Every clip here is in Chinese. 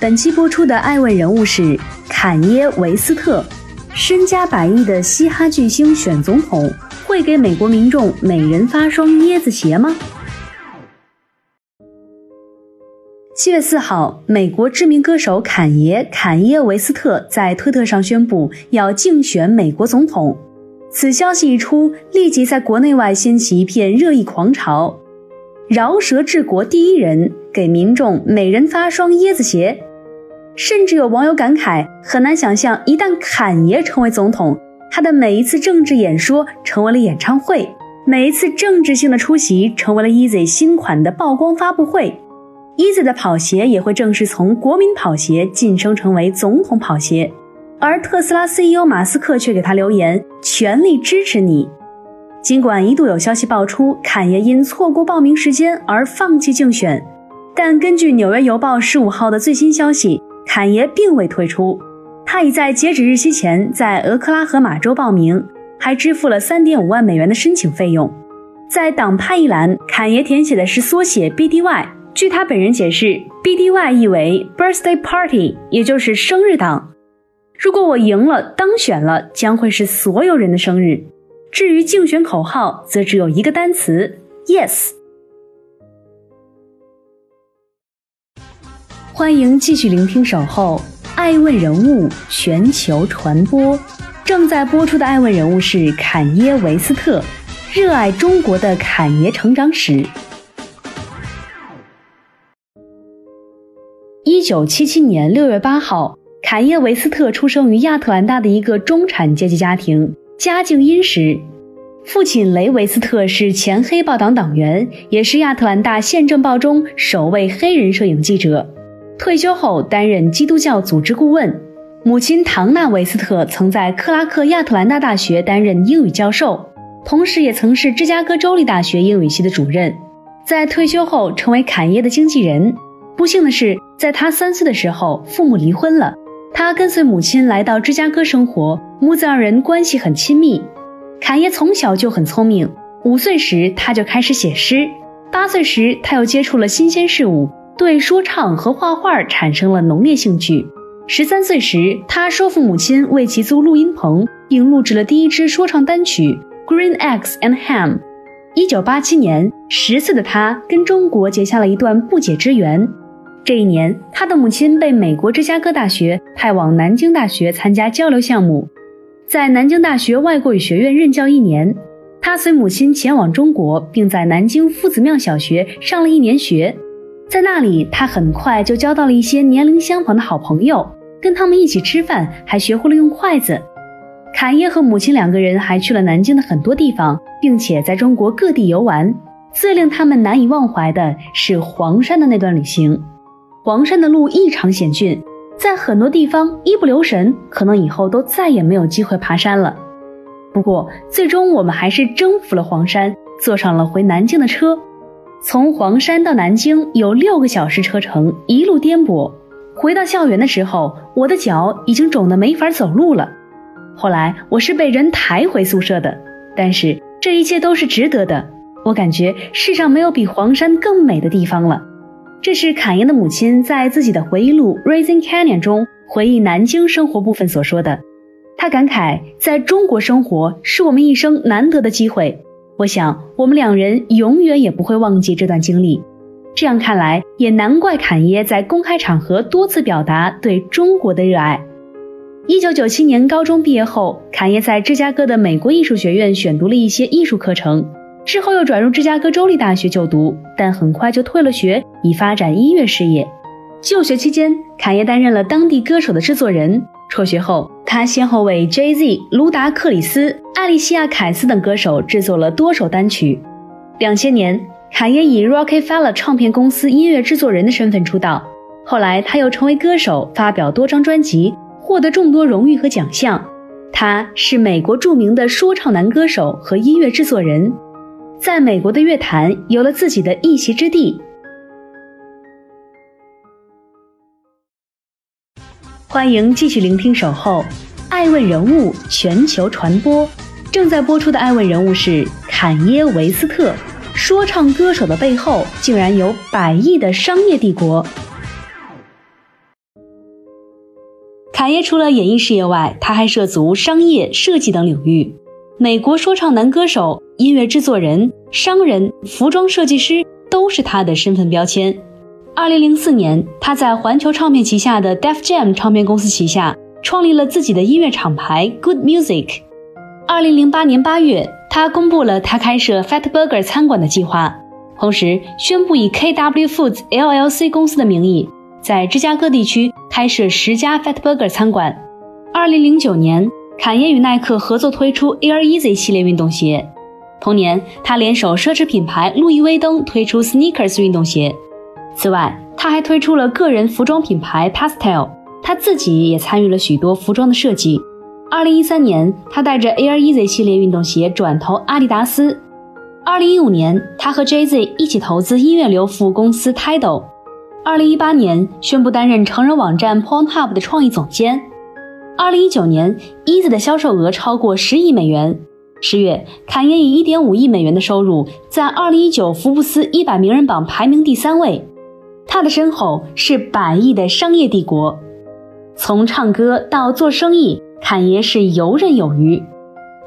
本期播出的爱问人物是坎耶·维斯特，身家百亿的嘻哈巨星选总统，会给美国民众每人发双椰子鞋吗？七月四号，美国知名歌手坎爷坎耶·维斯特在推特上宣布要竞选美国总统。此消息一出，立即在国内外掀起一片热议狂潮。饶舌治国第一人给民众每人发双椰子鞋，甚至有网友感慨：很难想象，一旦侃爷成为总统，他的每一次政治演说成为了演唱会，每一次政治性的出席成为了 Easy 新款的曝光发布会。Easy 的跑鞋也会正式从国民跑鞋晋升成为总统跑鞋，而特斯拉 CEO 马斯克却给他留言：全力支持你。尽管一度有消息爆出坎爷因错过报名时间而放弃竞选，但根据《纽约邮报》十五号的最新消息，坎爷并未退出，他已在截止日期前在俄克拉荷马州报名，还支付了三点五万美元的申请费用。在党派一栏，坎爷填写的是缩写 BDY。据他本人解释，BDY 意为 Birthday Party，也就是生日党。如果我赢了，当选了，将会是所有人的生日。至于竞选口号，则只有一个单词：yes。欢迎继续聆听《守候爱问人物全球传播》，正在播出的爱问人物是坎耶·维斯特，热爱中国的坎爷成长史。一九七七年六月八号，坎耶·维斯特出生于亚特兰大的一个中产阶级家庭。家境殷实，父亲雷维斯特是前黑豹党党员，也是亚特兰大宪政报中首位黑人摄影记者。退休后担任基督教组织顾问。母亲唐纳维斯特曾在克拉克亚特兰大大学担任英语教授，同时也曾是芝加哥州立大学英语系的主任。在退休后成为坎耶的经纪人。不幸的是，在他三岁的时候，父母离婚了。他跟随母亲来到芝加哥生活，母子二人关系很亲密。坎耶从小就很聪明，五岁时他就开始写诗，八岁时他又接触了新鲜事物，对说唱和画画产生了浓烈兴趣。十三岁时，他说服母亲为其租录音棚，并录制了第一支说唱单曲《Green Eggs and Ham》。一九八七年，十岁的他跟中国结下了一段不解之缘。这一年，他的母亲被美国芝加哥大学派往南京大学参加交流项目，在南京大学外国语学院任教一年。他随母亲前往中国，并在南京夫子庙小学上了一年学。在那里，他很快就交到了一些年龄相仿的好朋友，跟他们一起吃饭，还学会了用筷子。坎耶和母亲两个人还去了南京的很多地方，并且在中国各地游玩。最令他们难以忘怀的是黄山的那段旅行。黄山的路异常险峻，在很多地方一不留神，可能以后都再也没有机会爬山了。不过，最终我们还是征服了黄山，坐上了回南京的车。从黄山到南京有六个小时车程，一路颠簸。回到校园的时候，我的脚已经肿得没法走路了。后来我是被人抬回宿舍的，但是这一切都是值得的。我感觉世上没有比黄山更美的地方了。这是侃爷的母亲在自己的回忆录《Raising Canyon》中回忆南京生活部分所说的。他感慨，在中国生活是我们一生难得的机会。我想，我们两人永远也不会忘记这段经历。这样看来，也难怪坎爷在公开场合多次表达对中国的热爱。一九九七年高中毕业后，坎爷在芝加哥的美国艺术学院选读了一些艺术课程。之后又转入芝加哥州立大学就读，但很快就退了学，以发展音乐事业。就学期间，坎耶担任了当地歌手的制作人。辍学后，他先后为 Jay-Z、卢达克里斯、艾利西亚凯斯等歌手制作了多首单曲。两千年，卡耶以 Rockefeller 唱片公司音乐制作人的身份出道，后来他又成为歌手，发表多张专辑，获得众多荣誉和奖项。他是美国著名的说唱男歌手和音乐制作人，在美国的乐坛有了自己的一席之地。欢迎继续聆听《守候》，爱问人物全球传播。正在播出的爱问人物是坎耶·维斯特，说唱歌手的背后竟然有百亿的商业帝国。坎耶除了演艺事业外，他还涉足商业、设计等领域。美国说唱男歌手、音乐制作人、商人、服装设计师都是他的身份标签。二零零四年，他在环球唱片旗下的 Def Jam 唱片公司旗下创立了自己的音乐厂牌 Good Music。二零零八年八月，他公布了他开设 Fat Burger 餐馆的计划，同时宣布以 KW Foods LLC 公司的名义。在芝加哥地区开设十家 Fat Burger 餐馆。二零零九年，坎耶与耐克合作推出 Air Easy 系列运动鞋。同年，他联手奢侈品牌路易威登推出 Sneakers 运动鞋。此外，他还推出了个人服装品牌 Pastel，他自己也参与了许多服装的设计。二零一三年，他带着 Air Easy 系列运动鞋转投阿迪达斯。二零一五年，他和 Jay Z 一起投资音乐流服务公司 Tidal。二零一八年宣布担任成人网站 Pornhub 的创意总监。二零一九年，Eazy 的销售额超过十亿美元。十月，坎耶以一点五亿美元的收入，在二零一九福布斯一百名人榜排名第三位。他的身后是百亿的商业帝国。从唱歌到做生意，侃爷是游刃有余。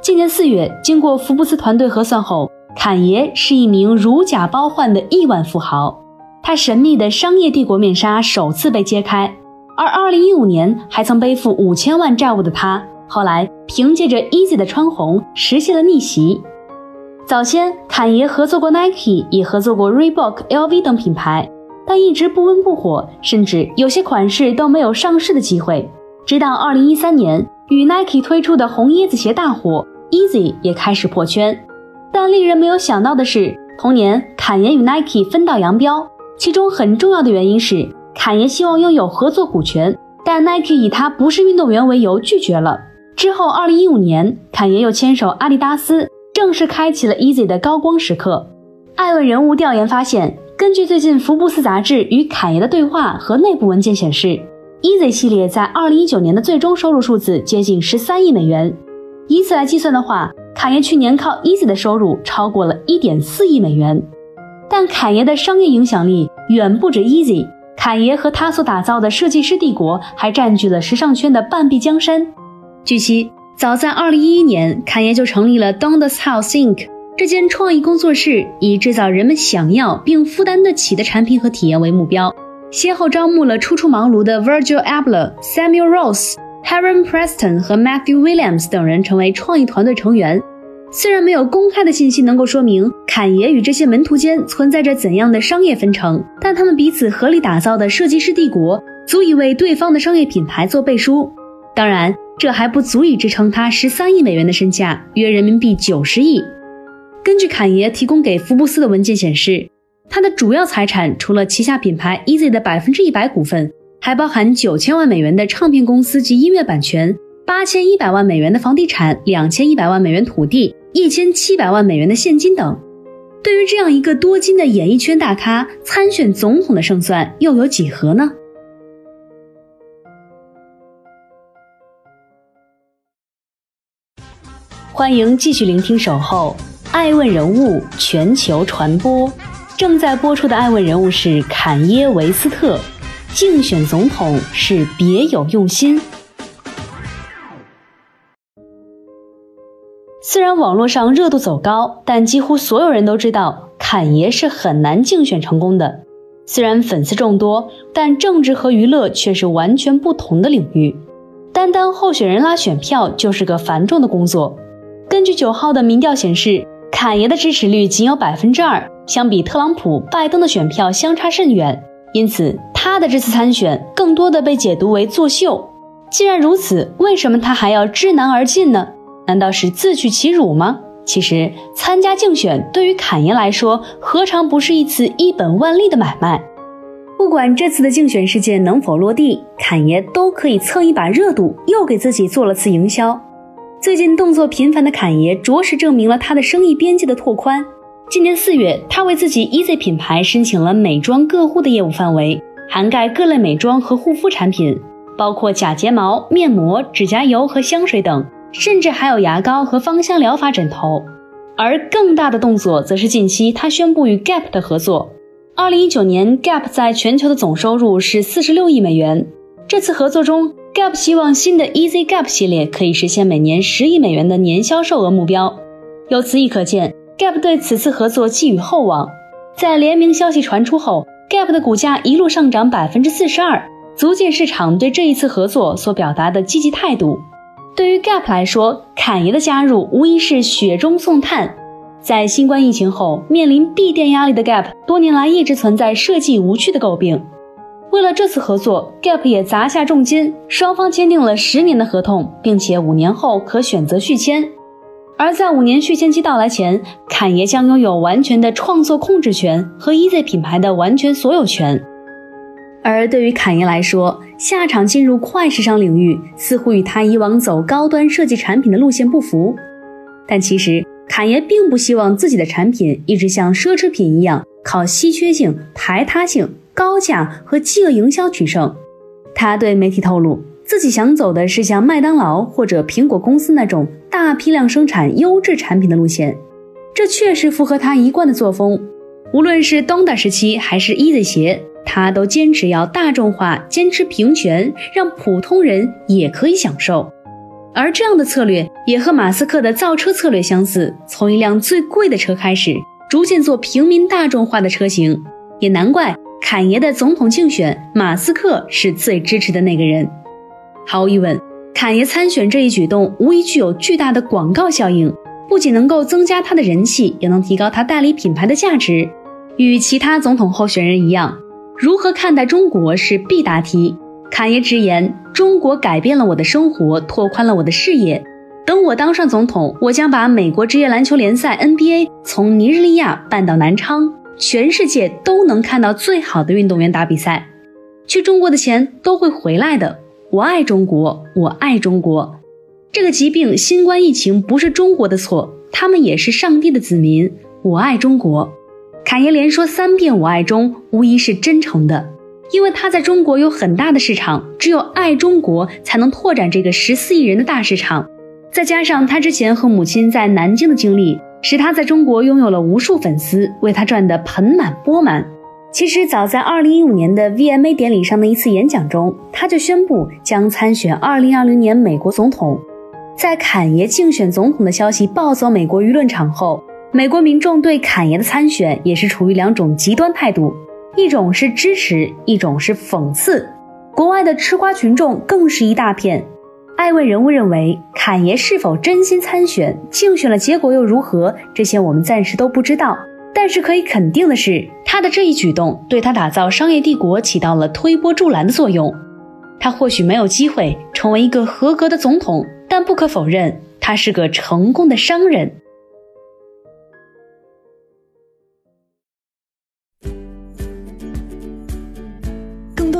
今年四月，经过福布斯团队核算后，侃爷是一名如假包换的亿万富豪。他神秘的商业帝国面纱首次被揭开，而2015年还曾背负五千万债务的他，后来凭借着 Easy 的穿红实现了逆袭。早先，侃爷合作过 Nike，也合作过 Reebok、LV 等品牌，但一直不温不火，甚至有些款式都没有上市的机会。直到2013年，与 Nike 推出的红椰子鞋大火，Easy 也开始破圈。但令人没有想到的是，同年侃爷与 Nike 分道扬镳。其中很重要的原因是，侃爷希望拥有合作股权，但 Nike 以他不是运动员为由拒绝了。之后，二零一五年，侃爷又牵手阿迪达斯，正式开启了 Easy 的高光时刻。艾问人物调研发现，根据最近福布斯杂志与侃爷的对话和内部文件显示，Easy 系列在二零一九年的最终收入数字接近十三亿美元。以此来计算的话，侃爷去年靠 Easy 的收入超过了一点四亿美元。但侃爷的商业影响力远不止 Easy，侃爷和他所打造的设计师帝国还占据了时尚圈的半壁江山。据悉，早在2011年，侃爷就成立了 Donda's House Inc. 这间创意工作室，以制造人们想要并负担得起的产品和体验为目标，先后招募了初出茅庐的 Virgil Abloh、Samuel Ross、Heron Preston 和 Matthew Williams 等人成为创意团队成员。虽然没有公开的信息能够说明坎爷与这些门徒间存在着怎样的商业分成，但他们彼此合力打造的设计师帝国足以为对方的商业品牌做背书。当然，这还不足以支撑他十三亿美元的身价，约人民币九十亿。根据坎爷提供给福布斯的文件显示，他的主要财产除了旗下品牌 Easy 的百分之一百股份，还包含九千万美元的唱片公司及音乐版权，八千一百万美元的房地产，两千一百万美元土地。一千七百万美元的现金等，对于这样一个多金的演艺圈大咖，参选总统的胜算又有几何呢？欢迎继续聆听《守候爱问人物全球传播》，正在播出的爱问人物是坎耶·维斯特，竞选总统是别有用心。虽然网络上热度走高，但几乎所有人都知道坎爷是很难竞选成功的。虽然粉丝众多，但政治和娱乐却是完全不同的领域。单单候选人拉选票就是个繁重的工作。根据九号的民调显示，坎爷的支持率仅有百分之二，相比特朗普、拜登的选票相差甚远。因此，他的这次参选更多的被解读为作秀。既然如此，为什么他还要知难而进呢？难道是自取其辱吗？其实参加竞选对于坎爷来说，何尝不是一次一本万利的买卖？不管这次的竞选事件能否落地，侃爷都可以蹭一把热度，又给自己做了次营销。最近动作频繁的侃爷，着实证明了他的生意边界的拓宽。今年四月，他为自己 Easy 品牌申请了美妆个护的业务范围，涵盖各类美妆和护肤产品，包括假睫毛、面膜、指甲油和香水等，甚至还有牙膏和芳香疗法枕头。而更大的动作，则是近期他宣布与 Gap 的合作。二零一九年，Gap 在全球的总收入是四十六亿美元。这次合作中，Gap 希望新的 Easy Gap 系列可以实现每年十亿美元的年销售额目标。由此亦可见。Gap 对此次合作寄予厚望，在联名消息传出后，Gap 的股价一路上涨百分之四十二，足见市场对这一次合作所表达的积极态度。对于 Gap 来说，侃爷的加入无疑是雪中送炭。在新冠疫情后面临闭店压力的 Gap，多年来一直存在设计无趣的诟病。为了这次合作，Gap 也砸下重金，双方签订了十年的合同，并且五年后可选择续签。而在五年续签期到来前，侃爷将拥有完全的创作控制权和 Easy 品牌的完全所有权。而对于侃爷来说，下场进入快时尚领域，似乎与他以往走高端设计产品的路线不符。但其实，侃爷并不希望自己的产品一直像奢侈品一样，靠稀缺性、排他性、高价和饥饿营销取胜。他对媒体透露。自己想走的是像麦当劳或者苹果公司那种大批量生产优质产品的路线，这确实符合他一贯的作风。无论是 Donda 时期还是 Easy 鞋，他都坚持要大众化，坚持平权，让普通人也可以享受。而这样的策略也和马斯克的造车策略相似，从一辆最贵的车开始，逐渐做平民大众化的车型。也难怪侃爷的总统竞选，马斯克是最支持的那个人。毫无疑问，侃爷参选这一举动无疑具有巨大的广告效应，不仅能够增加他的人气，也能提高他代理品牌的价值。与其他总统候选人一样，如何看待中国是必答题。侃爷直言：“中国改变了我的生活，拓宽了我的视野。等我当上总统，我将把美国职业篮球联赛 NBA 从尼日利亚搬到南昌，全世界都能看到最好的运动员打比赛。去中国的钱都会回来的。”我爱中国，我爱中国。这个疾病，新冠疫情不是中国的错，他们也是上帝的子民。我爱中国。侃爷连说三遍“我爱中”，无疑是真诚的，因为他在中国有很大的市场，只有爱中国才能拓展这个十四亿人的大市场。再加上他之前和母亲在南京的经历，使他在中国拥有了无数粉丝，为他赚得盆满钵满。其实早在2015年的 VMA 典礼上的一次演讲中，他就宣布将参选2020年美国总统。在侃爷竞选总统的消息暴走美国舆论场后，美国民众对侃爷的参选也是处于两种极端态度：一种是支持，一种是讽刺。国外的吃瓜群众更是一大片。艾问人物认为，侃爷是否真心参选，竞选了结果又如何？这些我们暂时都不知道。但是可以肯定的是，他的这一举动对他打造商业帝国起到了推波助澜的作用。他或许没有机会成为一个合格的总统，但不可否认，他是个成功的商人。